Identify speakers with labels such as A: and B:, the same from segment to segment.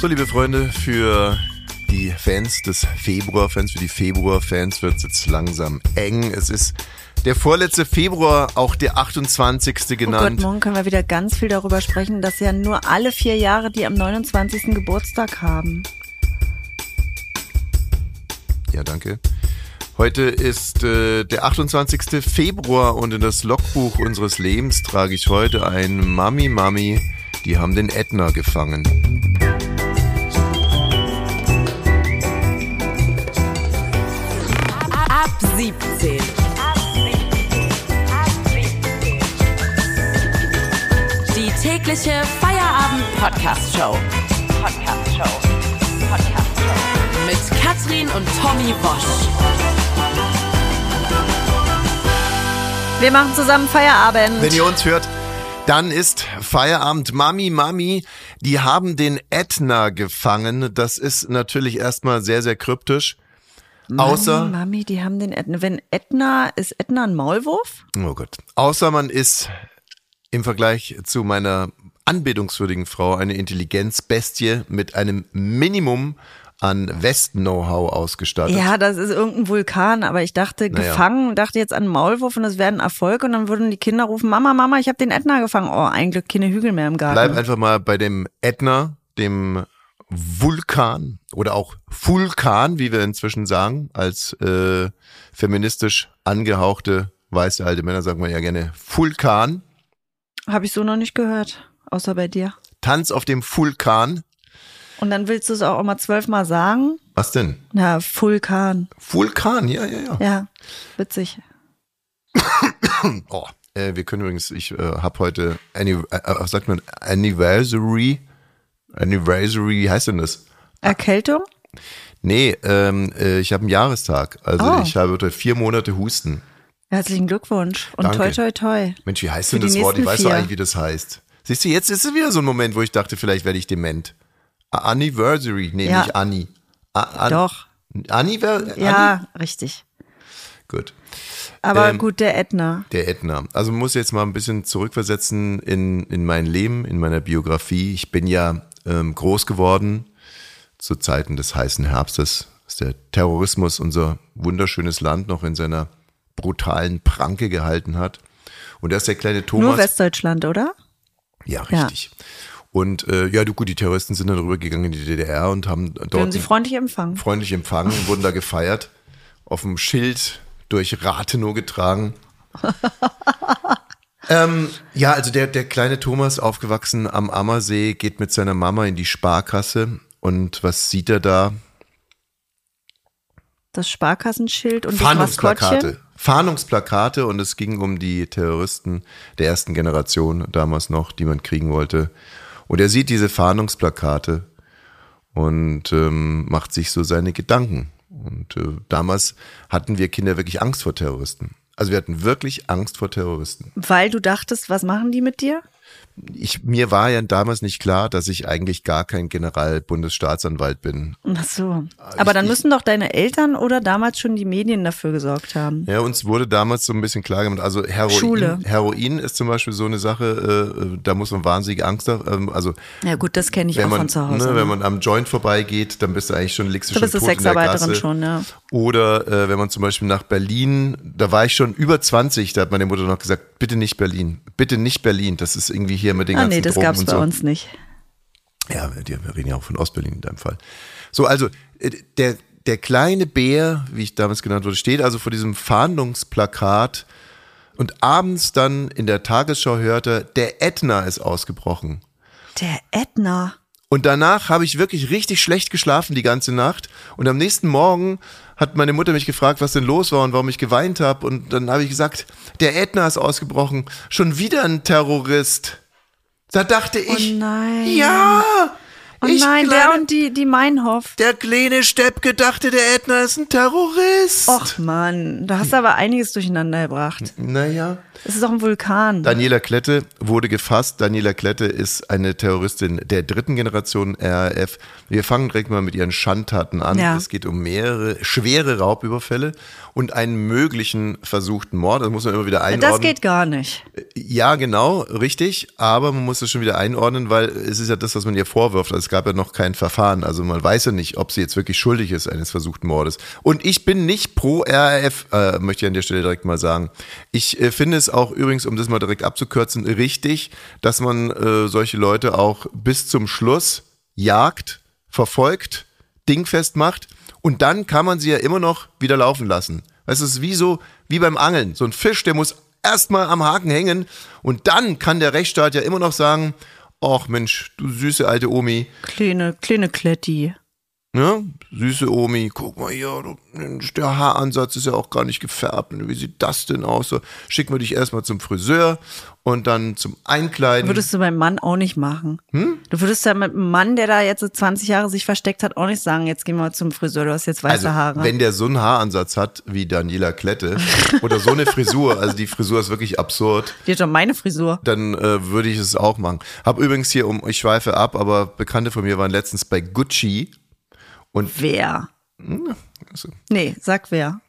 A: So, liebe Freunde, für die Fans des Februar-Fans, für die Februar-Fans wird es jetzt langsam eng. Es ist der vorletzte Februar, auch der 28.
B: Oh Gott,
A: genannt.
B: morgen können wir wieder ganz viel darüber sprechen, dass ja nur alle vier Jahre die am 29. Geburtstag haben.
A: ja, danke. Heute ist äh, der 28. Februar und in das Logbuch unseres Lebens trage ich heute ein Mami Mami, die haben den Ätna gefangen.
C: 17. Die tägliche Feierabend-Podcast-Show. Podcast-Show. Podcast-Show. Mit Katrin und Tommy Bosch.
B: Wir machen zusammen Feierabend.
A: Wenn ihr uns hört, dann ist Feierabend. Mami, Mami, die haben den Ätna gefangen. Das ist natürlich erstmal sehr, sehr kryptisch. Außer,
B: Mami, Mami, die haben den Ätna. Wenn Ätna, ist Ätna ein Maulwurf?
A: oh Gott, außer man ist im Vergleich zu meiner anbetungswürdigen Frau eine Intelligenzbestie mit einem Minimum an West-Know-how ausgestattet.
B: Ja, das ist irgendein Vulkan, aber ich dachte,
A: Naja.
B: gefangen, dachte jetzt an Maulwurf und das wäre ein Erfolg und dann würden die Kinder rufen, Mama, Mama, ich habe den Ätna gefangen. Oh, ein Glück keine Hügel mehr im Garten.
A: Bleib einfach mal bei dem Ätna, dem Vulkan oder auch Vulkan, wie wir inzwischen sagen, als äh, feministisch angehauchte weiße alte Männer sagen wir ja gerne Vulkan.
B: Habe ich so noch nicht gehört, außer bei dir.
A: Tanz auf dem Vulkan.
B: Und dann willst du es auch immer zwölfmal sagen?
A: Was denn?
B: Na, Vulkan.
A: Vulkan, ja, ja, ja.
B: Ja, witzig.
A: Oh, äh, wir können übrigens, ich äh, habe heute, äh, was sagt man, Anniversary, Anniversary, wie heißt denn das?
B: Erkältung?
A: Nee, ähm, äh, ich habe einen Jahrestag. Also
B: Oh.
A: ich habe vier Monate Husten.
B: Herzlichen Glückwunsch. Und
A: Danke.
B: toi, toi, toi.
A: Mensch, wie heißt
B: Für
A: denn das Wort? Ich weiß doch eigentlich, wie das heißt. Siehst du, jetzt ist es wieder so ein Moment, wo ich dachte, vielleicht werde ich dement. Anniversary, nee,
B: Ja.
A: nicht Anni. A An
B: Doch.
A: Anniver
B: Ja, richtig.
A: Gut.
B: Aber
A: Ähm,
B: gut, der Ätna.
A: Der Ätna. Also man muss jetzt mal ein bisschen zurückversetzen in, in mein Leben, in meiner Biografie. Ich bin ja ähm, groß geworden zu Zeiten des heißen Herbstes, als der Terrorismus unser wunderschönes Land noch in seiner brutalen Pranke gehalten hat. Und da ist der kleine Thomas.
B: Nur Westdeutschland, oder?
A: Ja,
B: Ja.
A: richtig. Und äh, ja, du gut, die Terroristen sind dann rübergegangen in die DDR und haben
B: Werden
A: dort
B: sie freundlich empfangen.
A: freundlich empfangen, wurden da gefeiert, auf dem Schild durch Rathenow getragen. ähm, ja, also der, der kleine Thomas, aufgewachsen am Ammersee, geht mit seiner Mama in die Sparkasse und was sieht er da?
B: Das Sparkassenschild und.
A: Fahndungsplakate. Fahndungsplakate und es ging um die Terroristen der ersten Generation damals noch, die man kriegen wollte. Und er sieht diese Fahndungsplakate und ähm, macht sich so seine Gedanken. Und äh, damals hatten wir Kinder wirklich Angst vor Terroristen. Also wir hatten wirklich Angst vor Terroristen.
B: Weil du dachtest, was machen die mit dir?
A: Ich, mir war ja damals nicht klar, dass ich eigentlich gar kein General-Bundesstaatsanwalt bin.
B: Ach so. Aber dann
A: ich-
B: müssen doch deine Eltern oder damals schon die Medien dafür gesorgt haben.
A: Ja, uns wurde damals so ein bisschen klar gemacht, also Heroin,
B: Schule.
A: Heroin ist zum Beispiel so eine Sache, äh, da muss man wahnsinnige Angst haben. Ähm, also
B: Ja gut, das kenne ich auch
A: man,
B: von zu Hause.
A: ne, wenn man am Joint vorbeigeht, dann bist du eigentlich schon, liegst du
B: Du
A: schon
B: bist eine
A: tot in der
B: Sexarbeiterin
A: Gasse.
B: schon, ja.
A: Oder äh, wenn man zum Beispiel nach Berlin, da war ich schon über 20, da hat meine Mutter noch gesagt, bitte nicht Berlin, bitte nicht Berlin, das ist irgendwie hier mit den
B: ah
A: ganzen
B: nee, das
A: Drogen
B: gab's bei
A: so.
B: uns nicht.
A: Ja, wir reden ja auch von Ostberlin in deinem Fall. So, also äh, der, der kleine Bär, wie ich damals genannt wurde, steht also vor diesem Fahndungsplakat und abends dann in der Tagesschau hörte, der Ätna ist ausgebrochen.
B: Der Ätna.
A: Und danach habe ich wirklich richtig schlecht geschlafen die ganze Nacht. Und am nächsten Morgen hat meine Mutter mich gefragt, was denn los war und warum ich geweint habe. Und dann habe ich gesagt, der Ätna ist ausgebrochen. Schon wieder ein Terrorist. Da dachte ich,
B: nein.
A: ja,
B: Oh
A: ich
B: nein, der
A: kleine-
B: und die, die Meinhof.
A: der kleine Steppke dachte, der Ätna ist ein Terrorist.
B: Och Mann, da hast du aber einiges durcheinander gebracht.
A: Naja.
B: Es ist doch ein Vulkan.
A: Daniela Klette wurde gefasst. Daniela Klette ist eine Terroristin der dritten Generation RAF. Wir fangen direkt mal mit ihren Schandtaten an.
B: Ja.
A: Es geht um mehrere schwere Raubüberfälle und einen möglichen versuchten Mord. Das muss man immer wieder einordnen.
B: das geht gar nicht.
A: Ja, genau, richtig. Aber man muss es schon wieder einordnen, weil es ist ja das, was man ihr vorwirft. Also es gab ja noch kein Verfahren. Also man weiß ja nicht, ob sie jetzt wirklich schuldig ist eines versuchten Mordes. Und ich bin nicht pro RAF, äh, möchte ich an der Stelle direkt mal sagen. Ich äh, finde es auch übrigens, um das mal direkt abzukürzen, richtig, dass man äh, solche Leute auch bis zum Schluss jagt, verfolgt, dingfest macht und dann kann man sie ja immer noch wieder laufen lassen. Es ist wie so, wie beim Angeln. So ein Fisch, der muss erstmal am Haken hängen und dann kann der Rechtsstaat ja immer noch sagen, ach Mensch, du süße alte Omi,
B: Kleine, kleine Kletti.
A: Ne? Süße Omi, guck mal hier, der Haaransatz ist ja auch gar nicht gefärbt. Wie sieht das denn aus? So, schicken wir dich erstmal zum Friseur und dann zum Einkleiden.
B: Würdest du beim Mann auch nicht machen.
A: Hm?
B: Du würdest ja mit einem Mann, der da jetzt so 20 Jahre sich versteckt hat, auch nicht sagen, jetzt gehen wir zum Friseur, du hast jetzt weiße
A: also,
B: Haare.
A: wenn der so einen Haaransatz hat wie Daniela Klette oder so eine Frisur, also die Frisur ist wirklich absurd,
B: Die hat doch meine Frisur.
A: dann äh, würde ich es auch machen. Hab übrigens hier, um ich schweife ab, aber Bekannte von mir waren letztens bei Gucci und
B: Wer?
A: also,
B: Nee, sag wer.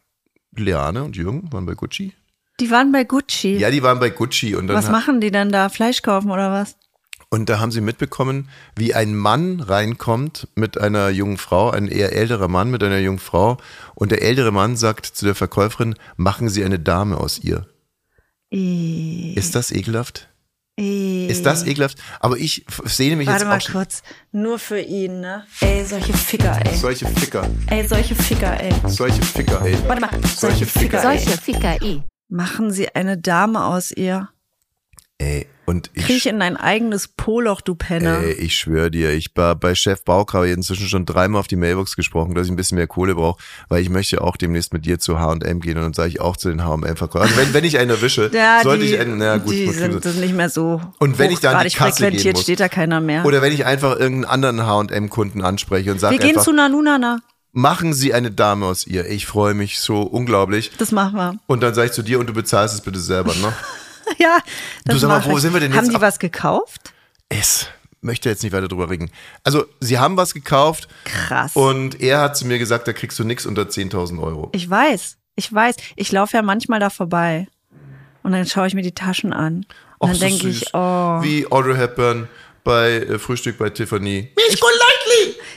A: Leane und Jürgen waren bei Gucci.
B: Die waren bei Gucci.
A: Ja, die waren bei Gucci und
B: was machen die denn da? Fleisch kaufen oder was?
A: Und da haben sie mitbekommen, wie ein Mann reinkommt mit einer jungen Frau, ein eher älterer Mann mit einer jungen Frau. Und der ältere Mann sagt zu der Verkäuferin, machen Sie eine Dame aus ihr. Ist das ekelhaft?
B: Äh.
A: Ist das ekelhaft? Aber ich sehne mich
B: Warte
A: jetzt
B: mal
A: auch schon.
B: kurz. Nur für ihn, ne? Ey, solche Ficker, ey.
A: Solche Ficker,
B: Ey, solche Ficker, ey.
A: solche Ficker, ey.
B: Warte mal.
A: Solche Ficker,
B: ey.
D: Solche Ficker, eh.
B: Machen Sie eine Dame aus ihr.
A: Ey, und ich,
B: Kriech in dein eigenes Poloch, du Penner.
A: ey, ich schwöre dir, ich war bei Chef Bauk habe ich inzwischen schon dreimal auf die Mailbox gesprochen, dass ich ein bisschen mehr Kohle brauche, weil ich möchte auch demnächst mit dir zu H&M gehen und dann sage ich auch zu den H&M-Verkäufern. Also wenn, wenn ich einen erwische,
B: Ja,
A: sollte
B: die,
A: ich einen, na gut,
B: die sind das nicht mehr so
A: Und wenn ich da an die Kasse gehen muss.
B: steht da keiner mehr.
A: Oder wenn ich einfach irgendeinen anderen H&M-Kunden anspreche und
B: Wir
A: sage
B: gehen
A: einfach,
B: zu Nanunana.
A: machen Sie eine Dame aus ihr. Ich freue mich so unglaublich.
B: Das machen wir.
A: Und dann sage ich zu dir und du bezahlst es bitte selber, ne?
B: Ja, das
A: Du, sag mal, wo sind wir denn
B: Haben
A: jetzt
B: die
A: ab-
B: was gekauft?
A: Es möchte jetzt nicht weiter drüber reden. Also, sie haben was gekauft
B: Krass.
A: und er hat zu mir gesagt, da kriegst du nichts unter 10.000 Euro.
B: ich weiß, ich weiß. Ich laufe ja manchmal da vorbei. Und dann schaue ich mir die Taschen an. Und
A: Och,
B: dann
A: so
B: denke ich, oh,
A: Wie Audrey Hepburn bei äh, Frühstück bei Tiffany.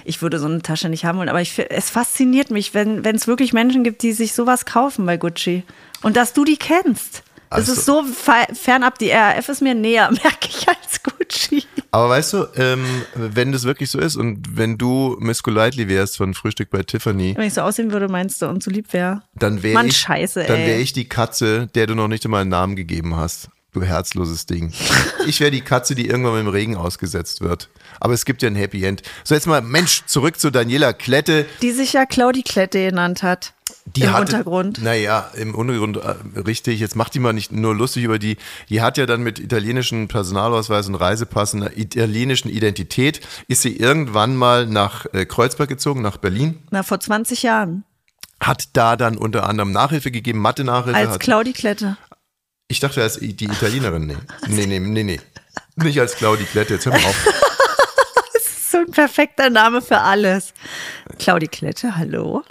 B: ich würde so eine Tasche nicht haben wollen. Aber ich, es fasziniert mich, wenn wenn es wirklich Menschen gibt, die sich sowas kaufen bei Gucci. Und dass du die kennst.
A: Also-
B: ist so fe- fernab. Die RAF ist mir näher, merke ich, als Gucci.
A: Aber weißt du, ähm, wenn das wirklich so ist und wenn du Miss Golightly wärst von Frühstück bei Tiffany,
B: Wenn ich so aussehen würde, meinst du, und so lieb wäre.
A: dann wäre ich,
B: scheiße,
A: dann
B: ey.
A: wäre ich die Katze, der du noch nicht einmal einen Namen gegeben hast. Du herzloses Ding. Ich wäre die Katze, die irgendwann im Regen ausgesetzt wird. Aber es gibt ja ein Happy End. So, jetzt mal, Mensch, zurück zu Daniela Klette.
B: Die sich ja Claudi Klette genannt hat.
A: Die
B: Im
A: hatte,
B: Untergrund.
A: Naja, im Untergrund äh, richtig. Jetzt macht die mal nicht nur lustig über die. Die hat ja dann mit italienischen Personalausweis und Reisepass einer italienischen Identität, ist sie irgendwann mal nach äh, Kreuzberg gezogen, nach Berlin.
B: Na, vor 20 Jahren.
A: Hat da dann unter anderem Nachhilfe gegeben, Mathe-Nachhilfe.
B: Als
A: hat,
B: Claudi Klette.
A: ich dachte, als die Italienerin. Nee. nee, nee, nee, nee. Nicht als Claudi Klette, jetzt hör mal auf.
B: So ein perfekter Name für alles. Claudi Klette, hallo.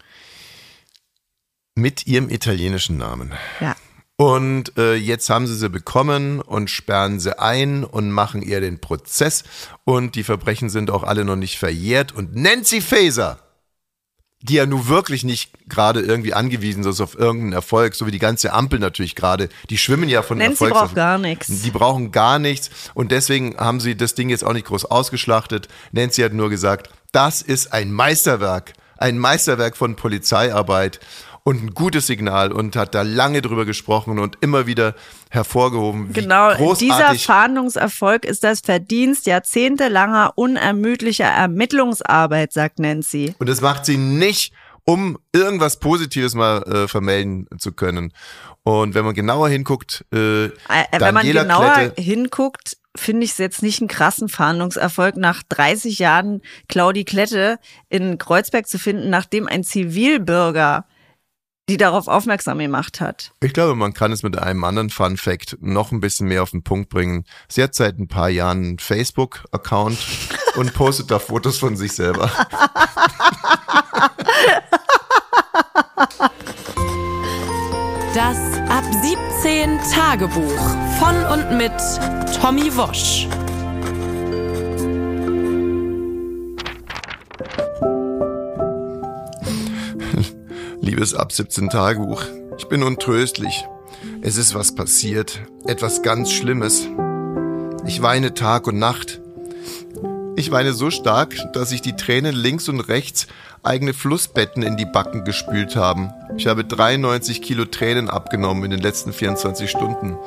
A: Mit ihrem italienischen Namen.
B: Ja.
A: Und äh, jetzt haben sie sie bekommen und sperren sie ein und machen ihr den Prozess. Und die Verbrechen sind auch alle noch nicht verjährt. Und Nancy Faeser, die ja nun wirklich nicht gerade irgendwie angewiesen ist auf irgendeinen Erfolg, so wie die ganze Ampel natürlich gerade, die schwimmen ja von
B: Nancy
A: Erfolgs
B: braucht gar nichts.
A: Die brauchen gar nichts. Und deswegen haben sie das Ding jetzt auch nicht groß ausgeschlachtet. Nancy hat nur gesagt, das ist ein Meisterwerk. Ein Meisterwerk von Polizeiarbeit und ein gutes Signal und hat da lange drüber gesprochen und immer wieder hervorgehoben,
B: Genau, dieser Fahndungserfolg ist das Verdienst jahrzehntelanger unermüdlicher Ermittlungsarbeit, sagt Nancy.
A: Und das macht sie nicht, um irgendwas Positives mal äh, vermelden zu können. Und wenn man genauer hinguckt, äh,
B: Äh, Wenn man genauer
A: Klette,
B: hinguckt, finde ich es jetzt nicht einen krassen Fahndungserfolg, nach 30 Jahren Claudi Klette in Kreuzberg zu finden, nachdem ein Zivilbürger die darauf aufmerksam gemacht hat.
A: Ich glaube, man kann es mit einem anderen Fun Fact noch ein bisschen mehr auf den Punkt bringen. Sie hat seit ein paar Jahren einen Facebook-Account und postet da Fotos von sich selber.
C: Das Ab 17 Tagebuch von und mit Tommy Wosch.
A: Liebes Ab 17 Tagebuch, ich bin untröstlich. Es ist was passiert, etwas ganz Schlimmes. Ich weine Tag und Nacht. Ich weine so stark, dass sich die Tränen links und rechts eigene Flussbetten in die Backen gespült haben. Ich habe 93 Kilo Tränen abgenommen in den letzten 24 Stunden.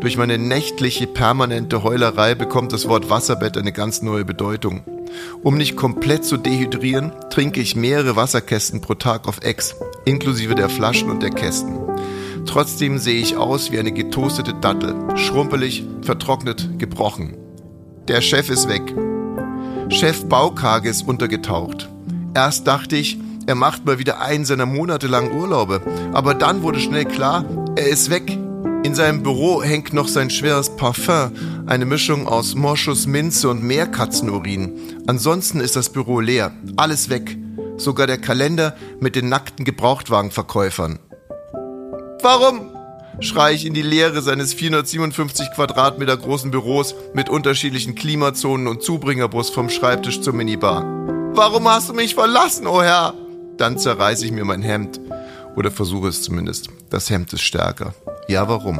A: Durch meine nächtliche, permanente Heulerei bekommt das Wort Wasserbett eine ganz neue Bedeutung. Um nicht komplett zu dehydrieren, trinke ich mehrere Wasserkästen pro Tag auf Ex, inklusive der Flaschen und der Kästen. Trotzdem sehe ich aus wie eine getoastete Dattel, schrumpelig, vertrocknet, gebrochen. Der Chef ist weg. Chef Baukage ist untergetaucht. Erst dachte ich, er macht mal wieder einen seiner monatelangen Urlaube, aber dann wurde schnell klar, er ist weg. In seinem Büro hängt noch sein schweres Parfum, eine Mischung aus Moschus, Minze und Meerkatzenurin. Ansonsten ist das Büro leer, alles weg. Sogar der Kalender mit den nackten Gebrauchtwagenverkäufern. Warum? schreie ich in die Leere seines 457 Quadratmeter großen Büros mit unterschiedlichen Klimazonen und Zubringerbus vom Schreibtisch zur Minibar. Warum hast du mich verlassen, o oh Herr? Dann zerreiße ich mir mein Hemd. Oder versuche es zumindest. Das Hemd ist stärker. Ja, warum?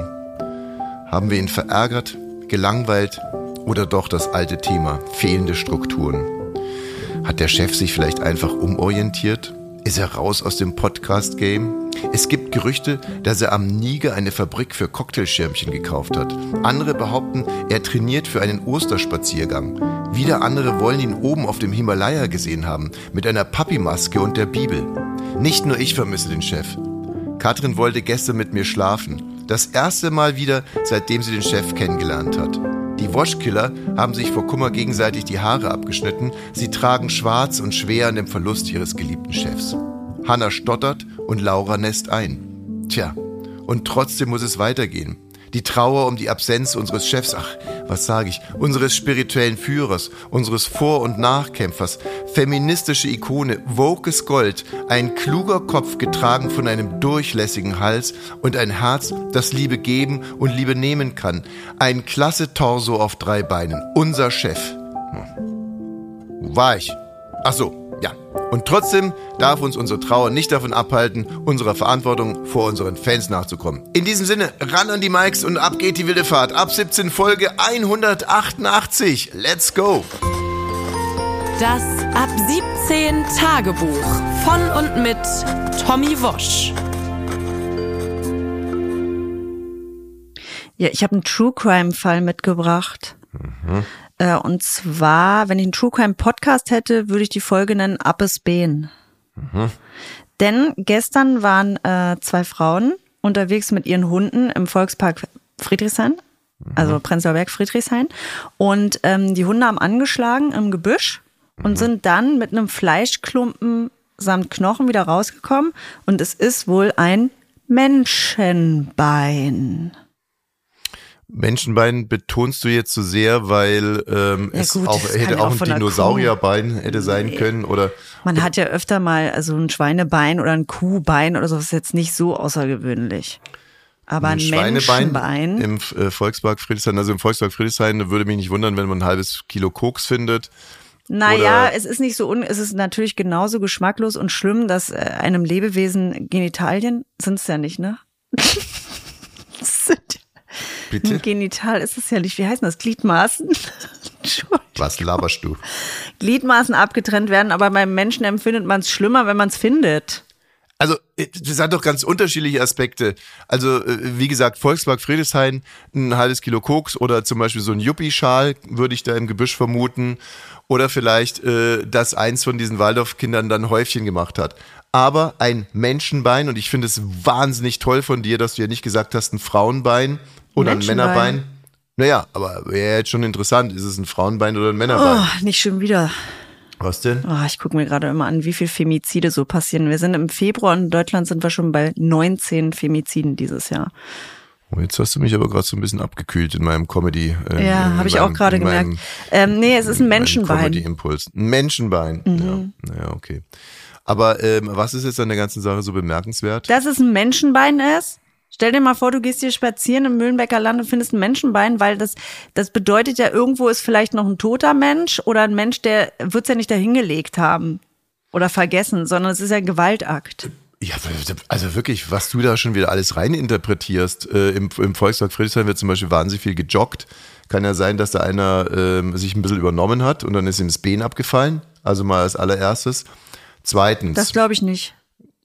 A: Haben wir ihn verärgert, gelangweilt oder doch das alte Thema, fehlende Strukturen? Hat der Chef sich vielleicht einfach umorientiert? Ist er raus aus dem Podcast-Game? Es gibt Gerüchte, dass er am Niger eine Fabrik für Cocktailschirmchen gekauft hat. Andere behaupten, er trainiert für einen Osterspaziergang. Wieder andere wollen ihn oben auf dem Himalaya gesehen haben, mit einer Papi-Maske und der Bibel. Nicht nur ich vermisse den Chef. Katrin wollte gestern mit mir schlafen. Das erste Mal wieder, seitdem sie den Chef kennengelernt hat. Die Waschkiller haben sich vor Kummer gegenseitig die Haare abgeschnitten. Sie tragen schwarz und schwer an dem Verlust ihres geliebten Chefs. Hanna stottert und Laura nässt ein. Tja, und trotzdem muss es weitergehen. Die Trauer um die Absenz unseres Chefs, ach, was sage ich, unseres spirituellen Führers, unseres Vor- und Nachkämpfers, feministische Ikone, wokes Gold, ein kluger Kopf getragen von einem durchlässigen Hals und ein Herz, das Liebe geben und Liebe nehmen kann. Ein klasse Torso auf drei Beinen, unser Chef. Hm. Wo war ich? Ach so, ja, und trotzdem darf uns unsere Trauer nicht davon abhalten, unserer Verantwortung vor unseren Fans nachzukommen. In diesem Sinne, ran an die Mikes und ab geht die wilde Fahrt. Ab 17 Folge 188. Let's go!
C: Das Ab 17 Tagebuch von und mit Tommy Wosch.
B: Ja, ich habe einen True Crime Fall mitgebracht. Mhm. Äh, und zwar, wenn ich einen True Crime Podcast hätte, würde ich die Folge nennen Appes Been. Mhm. Denn gestern waren äh, zwei Frauen unterwegs mit ihren Hunden im Volkspark Friedrichshain, mhm. also Prenzlauer Berg Friedrichshain. Und ähm, die Hunde haben angeschlagen im Gebüsch und mhm. sind dann mit einem Fleischklumpen samt Knochen wieder rausgekommen. Und es ist wohl ein Menschenbein.
A: Menschenbein betonst du jetzt zu so sehr, weil ähm, ja, es gut, auch, hätte auch, auch ein Dinosaurierbein hätte sein nee. können oder
B: man hat ja öfter mal also ein Schweinebein oder ein Kuhbein oder so, das ist jetzt nicht so außergewöhnlich. Aber ein, ein Menschenbein
A: im äh, Volkspark Friedrichshain, also im Volkspark Friedrichshain würde mich nicht wundern, wenn man ein halbes Kilo Koks findet.
B: Naja, es ist nicht so, un es ist natürlich genauso geschmacklos und schlimm, dass äh, einem Lebewesen Genitalien sind es ja nicht, ne? Bitte? Genital ist es ja nicht. Wie heißen das? Gliedmaßen?
A: Was laberst du?
B: Gliedmaßen abgetrennt werden, aber beim Menschen empfindet man es schlimmer, wenn man es findet.
A: Also, das hat doch ganz unterschiedliche Aspekte. Also, äh, wie gesagt, Volkspark Friedrichshain, ein halbes Kilo Koks oder zum Beispiel so ein Yuppie-Schal würde ich da im Gebüsch vermuten. Oder vielleicht, äh, dass eins von diesen Waldorf-Kindern dann Häufchen gemacht hat. Aber ein Menschenbein, und ich finde es wahnsinnig toll von dir, dass du ja nicht gesagt hast, ein Frauenbein, oder ein Was denn?
B: Oh, ich gucke mir gerade immer an, wie viel Femizide so passieren. Wir sind im Februar und in Deutschland sind wir schon bei 19 Femiziden dieses Jahr.
A: Oh, jetzt hast du mich aber gerade so ein bisschen abgekühlt in meinem Comedy. Äh,
B: ja, habe ich auch gerade gemerkt. Ähm, nee, es ist ein Menschenbein.
A: Comedy-Impuls. Ein Menschenbein. Mhm. Ja. ja, okay. Aber ähm, was ist jetzt an der ganzen Sache so bemerkenswert?
B: Dass es ein Menschenbein ist? Stell dir mal vor, du gehst hier spazieren im Mühlenbecker Land und findest ein Menschenbein, weil das, das bedeutet ja, irgendwo ist vielleicht noch ein toter Mensch oder ein Mensch, der wird's ja nicht dahingelegt haben oder vergessen, sondern es ist ja ein Gewaltakt.
A: Ja, also wirklich, was du da schon wieder alles reininterpretierst. Äh, im, Im Volkspark Friedrichshain wird zum Beispiel wahnsinnig viel gejoggt. Kann ja sein, dass da einer äh, sich ein bisschen übernommen hat und dann ist ihm das Bein abgefallen. Also mal als allererstes. Zweitens.
B: Das glaube ich nicht.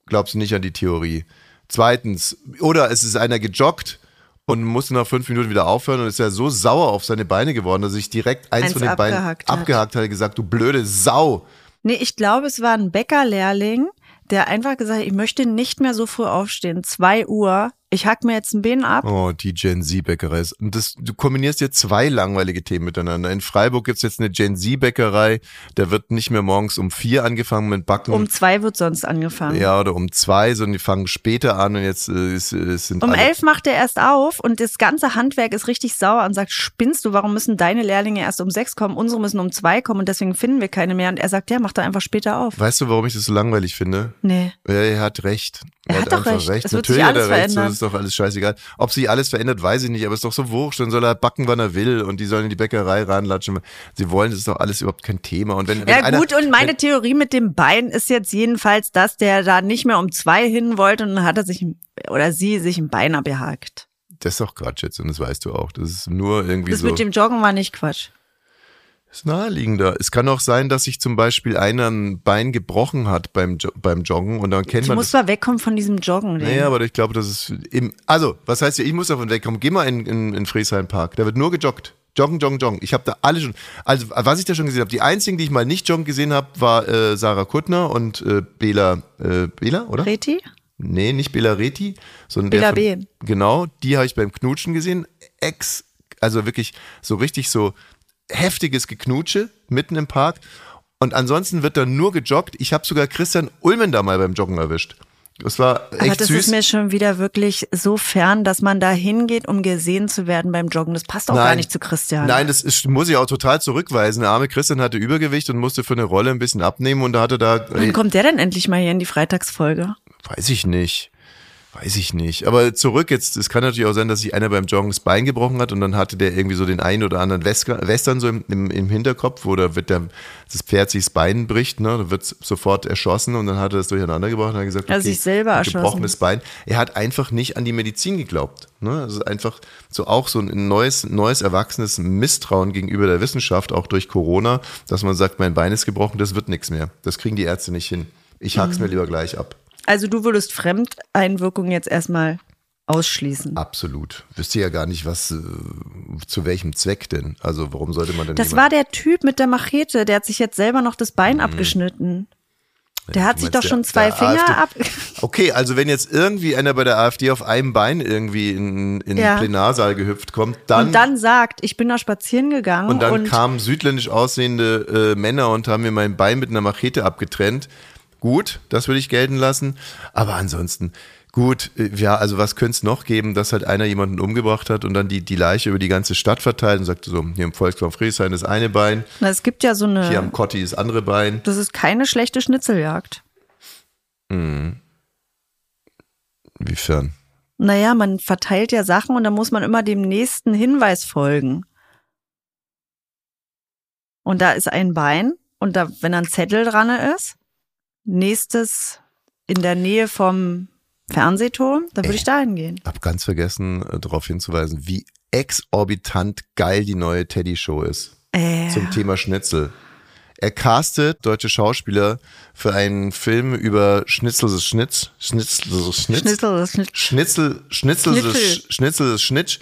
A: Glaubst du nicht an die Theorie? Zweitens, oder es ist einer gejoggt und musste nach fünf Minuten wieder aufhören und ist ja so sauer auf seine Beine geworden, dass ich direkt eins, eins von den Beinen abgehakt hat. abgehakt hatte, gesagt, du blöde Sau.
B: Nee, ich glaube, es war ein Bäckerlehrling, der einfach gesagt hat, ich möchte nicht mehr so früh aufstehen. Zwei Uhr, ich hack mir jetzt ein Bein ab.
A: Oh, die Gen Z-Bäckerei. Und das, du kombinierst jetzt zwei langweilige Themen miteinander. In Freiburg gibt's jetzt eine Gen Z-Bäckerei. Da wird nicht mehr morgens um vier angefangen mit Backen.
B: Um zwei wird sonst angefangen.
A: Ja, oder um zwei, sondern die fangen später an und jetzt äh, ist, ist, sind
B: Um elf macht er erst auf und das ganze Handwerk ist richtig sauer und sagt, spinnst du, warum müssen deine Lehrlinge erst um sechs kommen, unsere müssen um zwei kommen und deswegen finden wir keine mehr. Und er sagt, ja, mach da einfach später auf.
A: Weißt du, warum ich das so langweilig finde?
B: Nee.
A: Ja, er hat recht.
B: Er, er hat, hat doch recht. recht.
A: Es Natürlich hat er recht, so ist doch alles scheißegal. Ob sich alles verändert, weiß ich nicht, aber ist doch so wurscht. Dann soll er backen, wann er will und die sollen in die Bäckerei ranlatschen. Sie wollen, das ist doch alles überhaupt kein Thema. Und wenn,
B: ja
A: wenn
B: gut,
A: einer,
B: und meine wenn, Theorie mit dem Bein ist jetzt jedenfalls, dass der da nicht mehr um zwei hin wollte und dann hat er sich oder sie sich ein Bein abgehakt.
A: Das ist doch Quatsch jetzt und das weißt du auch. Das ist nur irgendwie
B: das
A: so.
B: Das mit dem Joggen war nicht Quatsch
A: ist naheliegender. Es kann auch sein, dass sich zum Beispiel einer ein Bein gebrochen hat beim, beim Joggen und dann kennt
B: du
A: man.
B: Du musst mal wegkommen von diesem Joggen.
A: Naja, aber ich glaube, das ist im, also, was heißt ja, ich muss davon wegkommen. Geh mal in, in, in Friesheim Park. Da wird nur gejoggt. Joggen, joggen, joggen. Ich habe da alle schon, also was ich da schon gesehen habe, die einzigen, die ich mal nicht joggen gesehen habe, war äh, Sarah Kuttner und äh, Bela, äh, Bela, oder?
B: Reti?
A: Nee, nicht Bela Reti, sondern
B: Bela
A: der von,
B: B.
A: Genau, die habe ich beim Knutschen gesehen. Ex, also wirklich so richtig so heftiges Geknutsche mitten im Park. Und ansonsten wird da nur gejoggt. Ich habe sogar Christian Ulmen da mal beim Joggen erwischt. Das war echt
B: Aber das
A: süß.
B: ist mir schon wieder wirklich so fern, dass man da hingeht, um gesehen zu werden beim Joggen. Das passt auch
A: Nein.
B: gar nicht zu Christian.
A: Nein, das ist, muss ich auch total zurückweisen. Der arme Christian hatte Übergewicht und musste für eine Rolle ein bisschen abnehmen und da hatte da.
B: Wann kommt der denn endlich mal hier in die Freitagsfolge?
A: Weiß ich nicht. Weiß ich nicht. Aber zurück jetzt, es kann natürlich auch sein, dass sich einer beim Joggen das Bein gebrochen hat und dann hatte der irgendwie so den einen oder anderen Western so im, im, im Hinterkopf, wo da wird der, das Pferd sich das Bein bricht, ne, da wird sofort erschossen und dann hat er das durcheinander gebracht und hat gesagt, okay,
B: also sich selber erschossen.
A: gebrochenes Bein. Er hat einfach nicht an die Medizin geglaubt. Ne? Also einfach so auch so ein neues, neues erwachsenes Misstrauen gegenüber der Wissenschaft, auch durch Corona, dass man sagt, mein Bein ist gebrochen, das wird nichts mehr. Das kriegen die Ärzte nicht hin. Ich hack's mhm. mir lieber gleich ab.
B: Also du würdest Fremdeinwirkungen jetzt erstmal ausschließen.
A: Absolut. Wüsste ja gar nicht, was, äh, zu welchem Zweck denn. Also warum sollte man denn.
B: Das war der Typ mit der Machete, der hat sich jetzt selber noch das Bein mhm. abgeschnitten. Der hat sich doch schon zwei Finger AfD. ab.
A: Okay, also wenn jetzt irgendwie einer bei der AfD auf einem Bein irgendwie in, in ja. den Plenarsaal gehüpft kommt, dann.
B: Und dann sagt, ich bin da spazieren gegangen.
A: Und dann und kamen südländisch aussehende äh, Männer und haben mir mein Bein mit einer Machete abgetrennt gut, das würde ich gelten lassen. Aber ansonsten, gut, äh, ja, also was könnte es noch geben, dass halt einer jemanden umgebracht hat und dann die, die Leiche über die ganze Stadt verteilt und sagt so, hier im Volkspark Friedrichshain ist eine Bein.
B: Na, es gibt ja so eine.
A: Hier am Kotti ist andere Bein.
B: Das ist keine schlechte Schnitzeljagd.
A: Hm. Inwiefern?
B: Naja, man verteilt ja Sachen und dann muss man immer dem nächsten Hinweis folgen. Und da ist ein Bein und da, wenn ein Zettel dran ist, nächstes in der Nähe vom Fernsehturm, dann würde ich da hingehen.
A: Ich habe ganz vergessen, äh, darauf hinzuweisen, wie exorbitant geil die neue Teddy-Show ist.
B: Äh.
A: Zum Thema Schnitzel. Er castet deutsche Schauspieler für einen Film über Schnitzel des Schnitz, Schnitzel des Schnitz,
B: Schnitzel des Schnitz,
A: Schnitzel, Schnitzel des Schnitzel des Schnitz.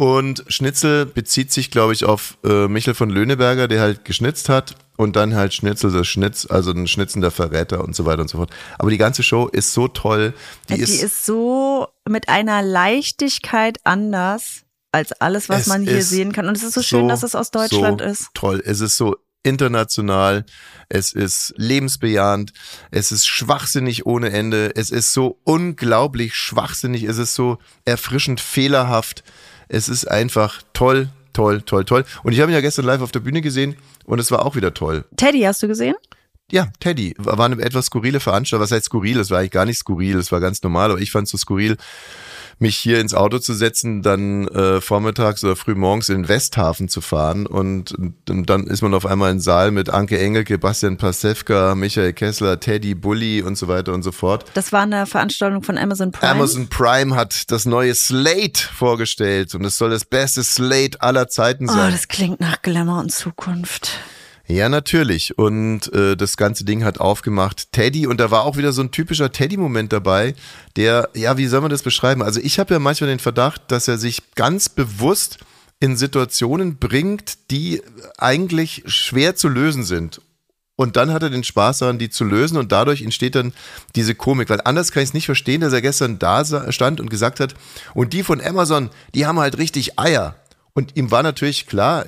A: Und Schnitzel bezieht sich, glaube ich, auf äh, Michel von Löhneberger, der halt geschnitzt hat und dann halt Schnitzel das Schnitz, also ein schnitzender Verräter und so weiter und so fort. Aber die ganze Show ist so toll. Die,
B: die
A: ist,
B: ist so mit einer Leichtigkeit anders als alles, was man hier sehen kann. Und es ist so schön, so, dass es aus Deutschland
A: so
B: ist.
A: Toll. Es ist so international, es ist lebensbejahend, es ist schwachsinnig ohne Ende, es ist so unglaublich schwachsinnig, es ist so erfrischend fehlerhaft, es ist einfach toll, toll, toll, toll. Und ich habe ihn ja gestern live auf der Bühne gesehen und es war auch wieder toll.
B: Teddy, hast du gesehen?
A: Ja, Teddy war eine etwas skurrile Veranstaltung. Was heißt skurril? Es war eigentlich gar nicht skurril, es war ganz normal, aber ich fand es so skurril, mich hier ins Auto zu setzen, dann äh, vormittags oder früh morgens in Westhafen zu fahren und, und dann ist man auf einmal im Saal mit Anke Engelke, Bastian Pasewka, Michael Kessler, Teddy, Bully und so weiter und so fort.
B: Das war eine Veranstaltung von Amazon Prime.
A: Amazon Prime hat das neue Slate vorgestellt und es soll das beste Slate aller Zeiten
B: oh,
A: sein.
B: das klingt nach Glamour und Zukunft.
A: Ja, natürlich. Und äh, das ganze Ding hat aufgemacht Teddy und da war auch wieder so ein typischer Teddy-Moment dabei, der, ja, wie soll man das beschreiben? Also ich habe ja manchmal den Verdacht, dass er sich ganz bewusst in Situationen bringt, die eigentlich schwer zu lösen sind. Und dann hat er den Spaß daran, die zu lösen und dadurch entsteht dann diese Komik. Weil anders kann ich es nicht verstehen, dass er gestern da stand und gesagt hat, und die von Amazon, die haben halt richtig Eier. Und ihm war natürlich klar,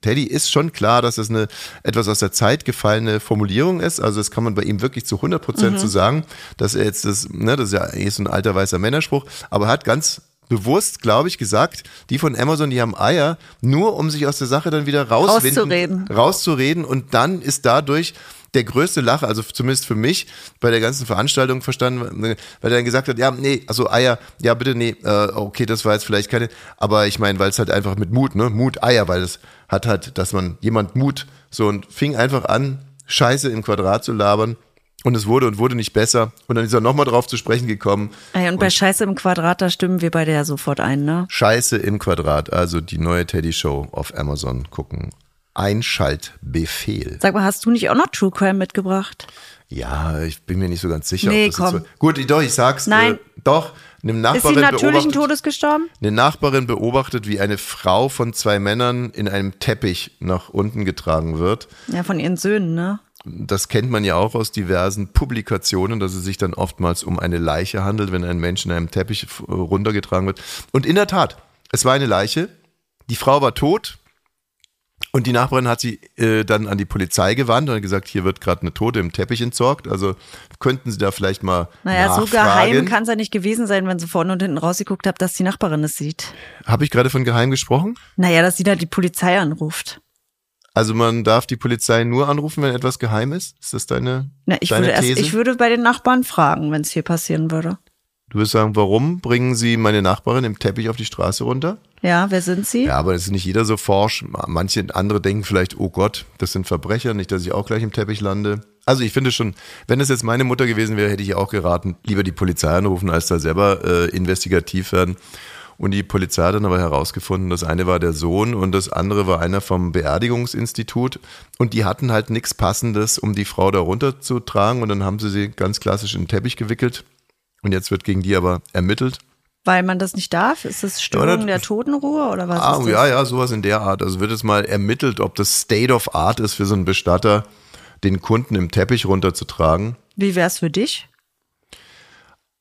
A: Teddy ist schon klar, dass es eine etwas aus der Zeit gefallene Formulierung ist. Also das kann man bei ihm wirklich zu 100 Prozent mhm. zu sagen, dass er jetzt das, ne, das ist ja eh so ein alter weißer Männerspruch, aber er hat ganz bewusst, glaube ich, gesagt, die von Amazon, die haben Eier, nur um sich aus der Sache dann wieder rauszureden, rauszureden und dann ist dadurch der größte Lacher, also zumindest für mich, bei der ganzen Veranstaltung verstanden, weil er dann gesagt hat, ja, nee, also Eier, ja bitte, nee, äh, okay, das war jetzt vielleicht keine, aber ich meine, weil es halt einfach mit Mut, ne, Mut, Eier, weil es hat halt, dass man jemand Mut, so und fing einfach an, Scheiße im Quadrat zu labern und es wurde und wurde nicht besser. Und dann ist er nochmal drauf zu sprechen gekommen.
B: Ey, und, und bei Scheiße im Quadrat, da stimmen wir beide ja sofort ein, ne?
A: Scheiße im Quadrat, also die neue Teddy Show auf Amazon gucken. Einschaltbefehl.
B: Sag mal, hast du nicht auch noch True Crime mitgebracht?
A: Ja, ich bin mir nicht so ganz sicher.
B: Nee, komm. So
A: Gut, doch, ich sag's.
B: Nein.
A: Äh, doch, eine Nachbarin
B: Ist sie natürlichen Todes gestorben?
A: Eine Nachbarin beobachtet, wie eine Frau von zwei Männern in einem Teppich nach unten getragen wird.
B: Ja, von ihren Söhnen, ne?
A: Das kennt man ja auch aus diversen Publikationen, dass es sich dann oftmals um eine Leiche handelt, wenn ein Mensch in einem Teppich runtergetragen wird. Und in der Tat, es war eine Leiche. Die Frau war tot, und die Nachbarin hat sie äh, dann an die Polizei gewandt und gesagt, hier wird gerade eine Tote im Teppich entsorgt. Also könnten Sie da vielleicht mal.
B: Naja,
A: nachfragen.
B: so geheim kann es ja nicht gewesen sein, wenn Sie vorne und hinten rausgeguckt haben, dass die Nachbarin es sieht.
A: Habe ich gerade von geheim gesprochen?
B: Naja, dass sie da die Polizei anruft.
A: Also man darf die Polizei nur anrufen, wenn etwas geheim ist? Ist das deine,
B: Na, ich
A: deine
B: würde
A: These?
B: Erst, ich würde bei den Nachbarn fragen, wenn es hier passieren würde.
A: Du würdest sagen, warum bringen Sie meine Nachbarin im Teppich auf die Straße runter?
B: Ja, wer sind Sie?
A: Ja, aber das ist nicht jeder so forsch. Manche andere denken vielleicht, oh Gott, das sind Verbrecher, nicht, dass ich auch gleich im Teppich lande. Also ich finde schon, wenn es jetzt meine Mutter gewesen wäre, hätte ich auch geraten, lieber die Polizei anrufen, als da selber äh, investigativ werden. Und die Polizei hat dann aber herausgefunden, das eine war der Sohn und das andere war einer vom Beerdigungsinstitut. Und die hatten halt nichts Passendes, um die Frau da runterzutragen. Und dann haben sie sie ganz klassisch in den Teppich gewickelt und jetzt wird gegen die aber ermittelt.
B: Weil man das nicht darf? Ist das Störung ja, der Totenruhe oder was?
A: Ah,
B: ist
A: das? Ja, ja, sowas in der Art. Also wird es mal ermittelt, ob das State of Art ist für so einen Bestatter, den Kunden im Teppich runterzutragen.
B: Wie wäre es für dich?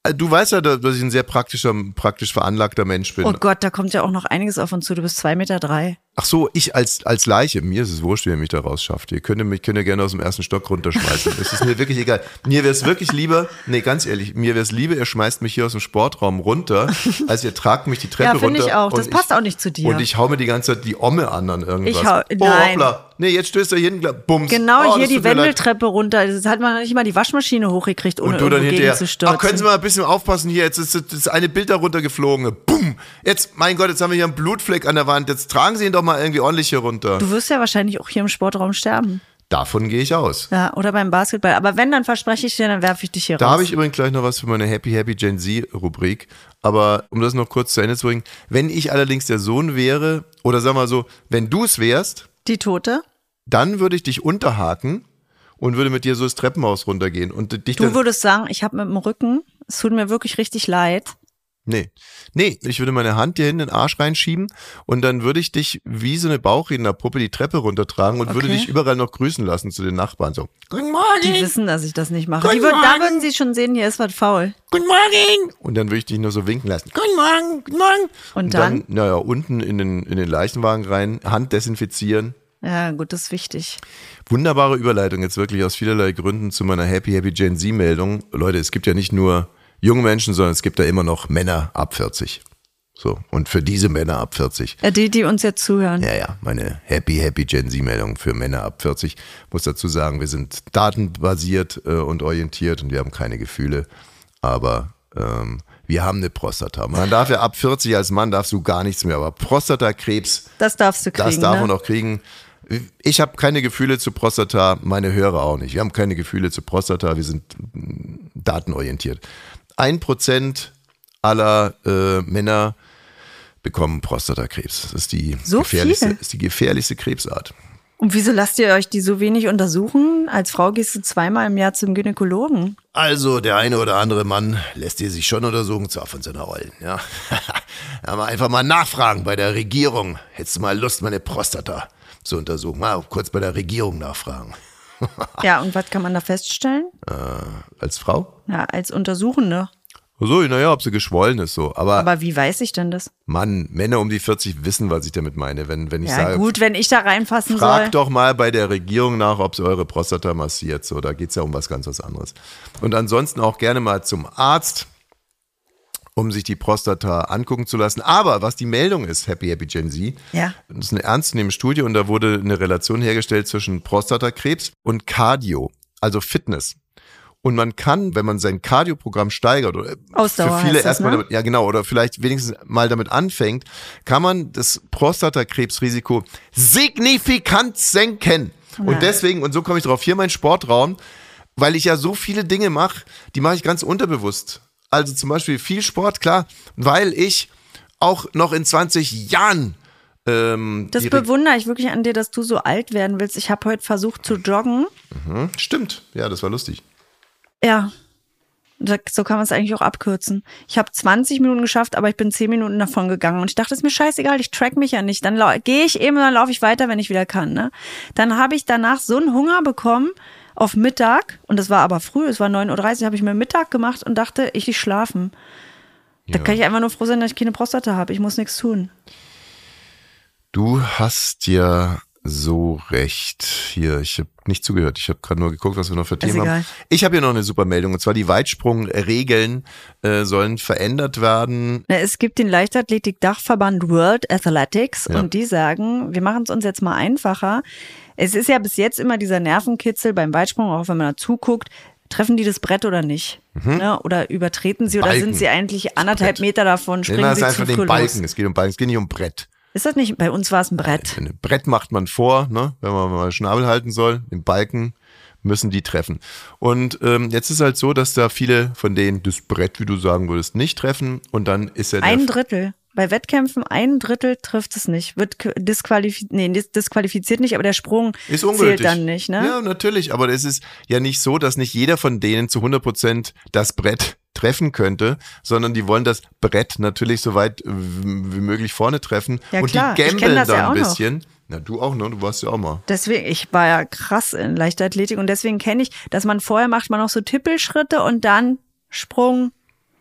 A: Äh, du weißt ja, dass ich ein sehr praktischer, praktisch veranlagter Mensch bin.
B: Oh Gott, da kommt ja auch noch einiges auf uns zu. Du bist zwei Meter drei.
A: Ach so, ich als, als Leiche, mir ist es wurscht, wie ihr mich da rausschafft. Ihr könnt mich könnt ihr gerne aus dem ersten Stock runterschmeißen. Es ist mir wirklich egal. Mir wäre es wirklich lieber, nee, ganz ehrlich, mir wäre es lieber, ihr schmeißt mich hier aus dem Sportraum runter, als ihr tragt mich die Treppe
B: ja,
A: runter.
B: Ja, finde ich auch. Das passt
A: ich,
B: auch nicht zu dir.
A: Und ich hau mir die ganze Zeit die Omme an an irgendwas.
B: Ich hau,
A: oh,
B: nein.
A: hoppla. Nee, jetzt stößt er hinten, bums.
B: Genau,
A: oh,
B: hier die Wendeltreppe runter. Das hat man nicht mal die Waschmaschine hochgekriegt, ohne
A: und du dann hinterher,
B: zu stürzen.
A: Ach, können Sie mal ein bisschen aufpassen hier, jetzt ist das eine Bild da runtergeflogen. Bumm. Jetzt, mein Gott, jetzt haben wir hier einen Blutfleck an der Wand. Jetzt tragen Sie ihn doch mal irgendwie ordentlich hier runter.
B: Du wirst ja wahrscheinlich auch hier im Sportraum sterben.
A: Davon gehe ich aus.
B: Ja, oder beim Basketball. Aber wenn, dann verspreche ich dir, dann werfe ich dich hier
A: da
B: raus.
A: Da habe ich übrigens gleich noch was für meine Happy Happy Gen Z Rubrik. Aber um das noch kurz zu Ende zu bringen, wenn ich allerdings der Sohn wäre, oder sag mal so, wenn du es wärst.
B: Die Tote?
A: Dann würde ich dich unterhaken und würde mit dir so das Treppenhaus runtergehen. Und dich
B: du würdest sagen, ich habe mit dem Rücken, es tut mir wirklich richtig leid.
A: Nee. Nee, ich würde meine Hand dir in den Arsch reinschieben und dann würde ich dich wie so eine Bauchrednerpuppe die Treppe runtertragen und okay. würde dich überall noch grüßen lassen zu den Nachbarn. So,
B: Guten Morgen. Die wissen, dass ich das nicht mache. Würd, da würden sie schon sehen, hier ist was faul.
A: Guten Morgen. Und dann würde ich dich nur so winken lassen. Guten Morgen, guten Morgen.
B: Und, und dann?
A: dann? Naja, unten in den, in den Leichenwagen rein, Hand desinfizieren
B: Ja, gut, das ist wichtig.
A: Wunderbare Überleitung jetzt wirklich aus vielerlei Gründen zu meiner Happy Happy Gen Z Meldung. Leute, es gibt ja nicht nur junge Menschen, sondern es gibt da immer noch Männer ab 40. So, und für diese Männer ab 40.
B: Ja, die, die uns jetzt zuhören.
A: Ja, ja, meine Happy Happy Gen Z Meldung für Männer ab 40. Muss dazu sagen, wir sind datenbasiert äh, und orientiert und wir haben keine Gefühle, aber ähm, wir haben eine Prostata. Man darf ja ab 40 als Mann darfst du gar nichts mehr, aber Prostatakrebs,
B: Das darfst du kriegen.
A: das darf
B: ne?
A: man auch kriegen. Ich habe keine Gefühle zu Prostata, meine Hörer auch nicht. Wir haben keine Gefühle zu Prostata, wir sind mm, datenorientiert. Ein Prozent aller äh, Männer bekommen Prostatakrebs. Das ist die,
B: So
A: gefährlichste, ist die gefährlichste Krebsart.
B: Und wieso lasst ihr euch die so wenig untersuchen? Als Frau gehst du zweimal im Jahr zum Gynäkologen.
A: Also, der eine oder andere Mann lässt ihr sich schon untersuchen, zwar von seiner Rollen, ja. Aber einfach mal nachfragen bei der Regierung. Hättest du mal Lust, meine Prostata zu untersuchen? Mal kurz bei der Regierung nachfragen.
B: Ja, und was kann man da feststellen?
A: Als Frau?
B: Ja, als Untersuchende.
A: So, naja, ob sie geschwollen ist, so. Aber,
B: Aber wie weiß ich denn das?
A: Mann, Männer um die 40 wissen, was ich damit meine. Wenn, wenn ich
B: Ja,
A: sage,
B: gut, wenn ich da reinfassen
A: fragt
B: soll.
A: doch mal bei der Regierung nach, ob sie eure Prostata massiert. So, da geht's ja um was ganz was anderes. Und ansonsten auch gerne mal zum Arzt, um sich die Prostata angucken zu lassen. Aber was die Meldung ist, Happy Happy Gen Z,
B: Ja.
A: das ist eine ernstzunehmende Studie und da wurde eine Relation hergestellt zwischen Prostatakrebs und Cardio, also Fitness. Und man kann, wenn man sein Cardio-Programm steigert oder
B: Ausdauer
A: für viele erstmal
B: ne?
A: damit, ja genau, oder vielleicht wenigstens mal damit anfängt, kann man das Prostatakrebsrisiko signifikant senken.
B: Ja.
A: Und deswegen, und so komme ich drauf, hier mein Sportraum, weil ich ja so viele Dinge mache, die mache ich ganz unterbewusst. Also zum Beispiel viel Sport, klar, weil ich auch noch in 20 Jahren ähm,
B: Das bewundere ich wirklich an dir, dass du so alt werden willst. Ich habe heute versucht zu joggen.
A: Re- Stimmt, ja, das war lustig.
B: Ja. So kann man es eigentlich auch abkürzen. Ich habe 20 Minuten geschafft, aber ich bin 10 Minuten davon gegangen. Und ich dachte, ist mir scheißegal, ich track mich ja nicht. Dann gehe ich eben, dann laufe ich weiter, wenn ich wieder kann. Ne? Dann habe ich danach so einen Hunger bekommen auf Mittag. Und das war aber früh, es war 9.30 Uhr, habe ich mir Mittag gemacht und dachte, ich gehe schlafen. Da
A: Ja.
B: kann ich einfach nur froh sein, dass ich keine Prostata habe. Ich muss nichts tun.
A: Du hast ja so recht. Hier, ich habe nicht zugehört. Ich habe gerade nur geguckt, was wir noch für Themen haben. Ich habe hier noch eine super Meldung. Und zwar die Weitsprungregeln äh, sollen verändert werden.
B: Na, es gibt den Leichtathletik-Dachverband World Athletics
A: Ja.
B: und die sagen, wir machen es uns jetzt mal einfacher. Es ist ja bis jetzt immer dieser Nervenkitzel beim Weitsprung, auch wenn man da zuguckt, treffen die das Brett oder nicht? Ne? Oder übertreten sie oder
A: Mhm. Balken.
B: sind sie eigentlich anderthalb. Meter davon,
A: Nennen
B: springen
A: es
B: sie
A: einfach
B: zu
A: den Balken.
B: los?
A: Es geht um Balken, es geht nicht um Brett.
B: Ist das nicht, bei uns war es ein Brett.
A: Ein Brett macht man vor, ne, wenn man mal Schnabel halten soll. Den Balken müssen die treffen. Und ähm, jetzt ist halt so, dass da viele von denen das Brett, wie du sagen würdest, nicht treffen. Und dann ist ja
B: Ein Drittel. Bei Wettkämpfen ein Drittel trifft es nicht. Wird disqualifiziert, nee, dis- disqualifiziert nicht, aber der Sprung
A: Ist
B: zählt dann nicht, ne?
A: Ja, natürlich. Aber es ist ja nicht so, dass nicht jeder von denen zu 100 Prozent das Brett treffen könnte, sondern die wollen das Brett natürlich so weit äh, wie möglich vorne treffen.
B: Ja,
A: und
B: klar.
A: die gambeln
B: das ja
A: ein
B: noch.
A: bisschen. Na, du auch, ne? Du warst ja auch mal.
B: Deswegen, ich war ja krass in Leichtathletik und deswegen kenne ich, dass man vorher macht man noch so Tippelschritte und dann Sprung.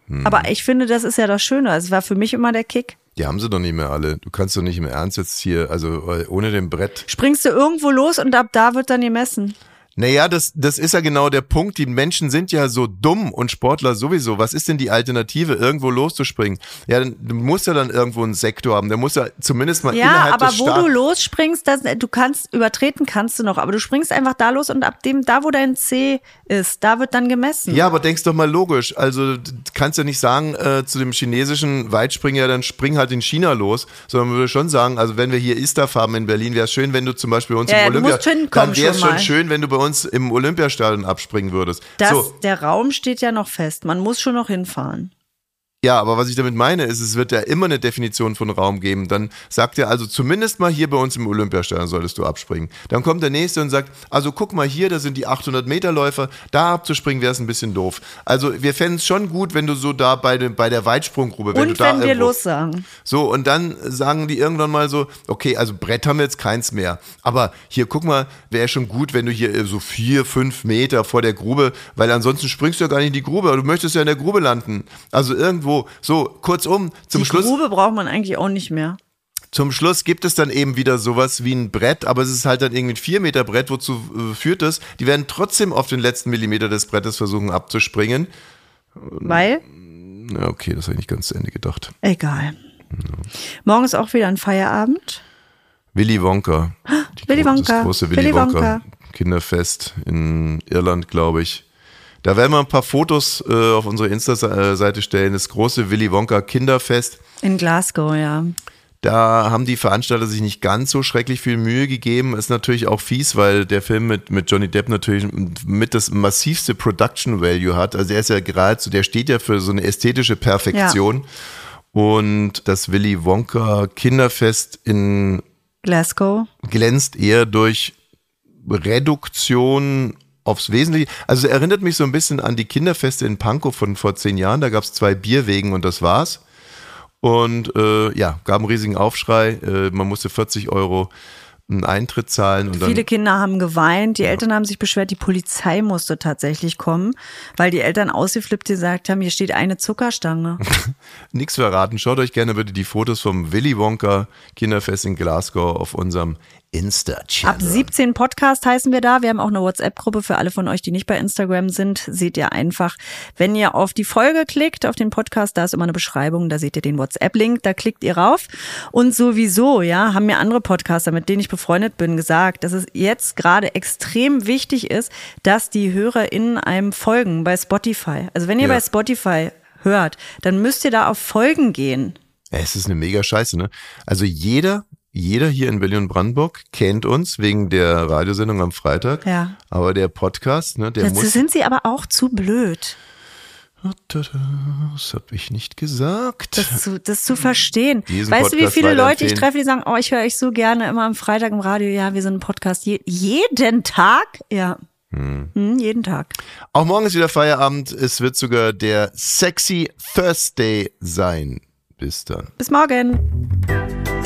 A: Hm.
B: Aber ich finde, das ist ja das Schöne. Es war für mich immer der Kick.
A: Die haben sie doch nicht mehr alle. Du kannst doch nicht im Ernst jetzt hier, also äh, ohne dem Brett.
B: Springst du irgendwo los und ab da wird dann gemessen.
A: Naja, das, das ist ja genau der Punkt. Die Menschen sind ja so dumm und Sportler sowieso. Was ist denn die Alternative, irgendwo loszuspringen? Ja, dann, du musst ja dann irgendwo einen Sektor haben. Der muss ja zumindest mal
B: Ja,
A: innerhalb
B: aber
A: des
B: wo
A: Start
B: du losspringst, das, du kannst, übertreten kannst du noch, aber du springst einfach da los und ab dem, da wo dein C ist, da wird dann gemessen.
A: Ja, aber denkst doch mal logisch. Also du kannst ja nicht sagen äh, zu dem chinesischen Weitspringer, dann spring halt in China los, sondern man würde schon sagen, also wenn wir hier ISTAF haben in Berlin, wäre es schön, wenn du zum Beispiel bei uns
B: Ja,
A: im
B: du
A: Olympia, dann wäre es
B: schon
A: schön, wenn du bei uns im Olympiastadion abspringen würdest.
B: Das,
A: so,
B: Der Raum steht ja noch fest. Man muss schon noch hinfahren.
A: Ja, aber was ich damit meine, ist, es wird ja immer eine Definition von Raum geben. Dann sagt er also, zumindest mal hier bei uns im Olympiastadion solltest du abspringen. Dann kommt der Nächste und sagt, also guck mal hier, da sind die 800 Meter Läufer, da abzuspringen wäre es ein bisschen doof. Also wir fänden es schon gut, wenn du so da bei, dem, bei der Weitsprunggrube, wenn du
B: und
A: da
B: wenn wir
A: irgendwo-
B: los sagen.
A: so, und dann sagen die irgendwann mal so, okay, also Brett haben wir jetzt keins mehr. Aber hier, guck mal, wäre schon gut, wenn du hier äh, so vier, fünf Meter vor der Grube, weil ansonsten springst du ja gar nicht in die Grube, du möchtest ja in der Grube landen. Also irgendwo, so, kurzum, zum
B: Die
A: Schluss,
B: Grube braucht man eigentlich auch nicht mehr.
A: zum Schluss gibt es dann eben wieder sowas wie ein Brett, aber es ist halt dann irgendwie ein 4 Meter Brett, wozu äh, führt es? Die werden trotzdem auf den letzten Millimeter des Brettes versuchen abzuspringen.
B: Weil?
A: Ja, okay, das habe ich nicht ganz zu Ende gedacht.
B: Egal. Morgen ist auch wieder ein Feierabend.
A: Willy Wonka. Die
B: Willy Wonka.
A: Das große Willy,
B: Willy
A: Wonka.
B: Wonka.
A: Kinderfest in Irland, glaube ich. Da werden wir ein paar Fotos äh, auf unsere Insta-Seite stellen. Das große Willy Wonka Kinderfest.
B: In Glasgow, ja.
A: Da haben die Veranstalter sich nicht ganz so schrecklich viel Mühe gegeben. Ist natürlich auch fies, weil der Film mit, mit Johnny Depp natürlich mit das massivste Production Value hat. Also er ist ja geradezu, der steht ja für so eine ästhetische Perfektion. Und das Willy Wonka Kinderfest in
B: Glasgow.
A: glänzt eher durch Reduktion aufs Wesentliche. Also erinnert mich so ein bisschen an die Kinderfeste in Pankow von vor zehn Jahren. Da gab es zwei Bierwegen und das war's. Und äh, ja, gab einen riesigen Aufschrei. Äh, man musste 40 Euro einen Eintritt zahlen und dann
B: Viele Kinder haben geweint, die Eltern haben sich beschwert, die Polizei musste tatsächlich kommen, weil die Eltern ausgeflippt gesagt haben, hier steht eine Zuckerstange.
A: nichts verraten. Schaut euch gerne bitte die Fotos vom Willy Wonka Kinderfest in Glasgow auf unserem Insta-Channel.
B: Ab 17 Podcast heißen wir da. Wir haben auch eine WhatsApp-Gruppe für alle von euch, die nicht bei Instagram sind. Seht ihr einfach, wenn ihr auf die Folge klickt, auf den Podcast, da ist immer eine Beschreibung, da seht ihr den WhatsApp-Link, da klickt ihr rauf. Und sowieso, ja, haben mir andere Podcaster, mit denen ich befreundet bin, gesagt, dass es jetzt gerade extrem wichtig ist, dass die HörerInnen einem folgen bei Spotify. Also wenn ihr
A: Ja.
B: bei Spotify hört, dann müsst ihr da auf Folgen gehen.
A: Es ist eine mega Scheiße, ne? Also jeder, jeder hier in Berlin und Brandenburg kennt uns wegen der Radiosendung am Freitag.
B: Ja.
A: Aber der Podcast, ne, der
B: Dazu
A: muss.
B: sind sie aber auch zu blöd.
A: Das habe ich nicht gesagt.
B: das zu, das zu verstehen.
A: Diesen
B: weißt du, wie
A: Podcast
B: viele Leute ich treffe, die sagen, oh, ich höre euch so gerne immer am Freitag im Radio. Ja, wir sind ein Podcast. Je, jeden Tag? Ja. Hm, jeden Tag.
A: Auch morgen ist wieder Feierabend. Es wird sogar der Sexy Thursday sein. Bis dann.
B: Bis morgen.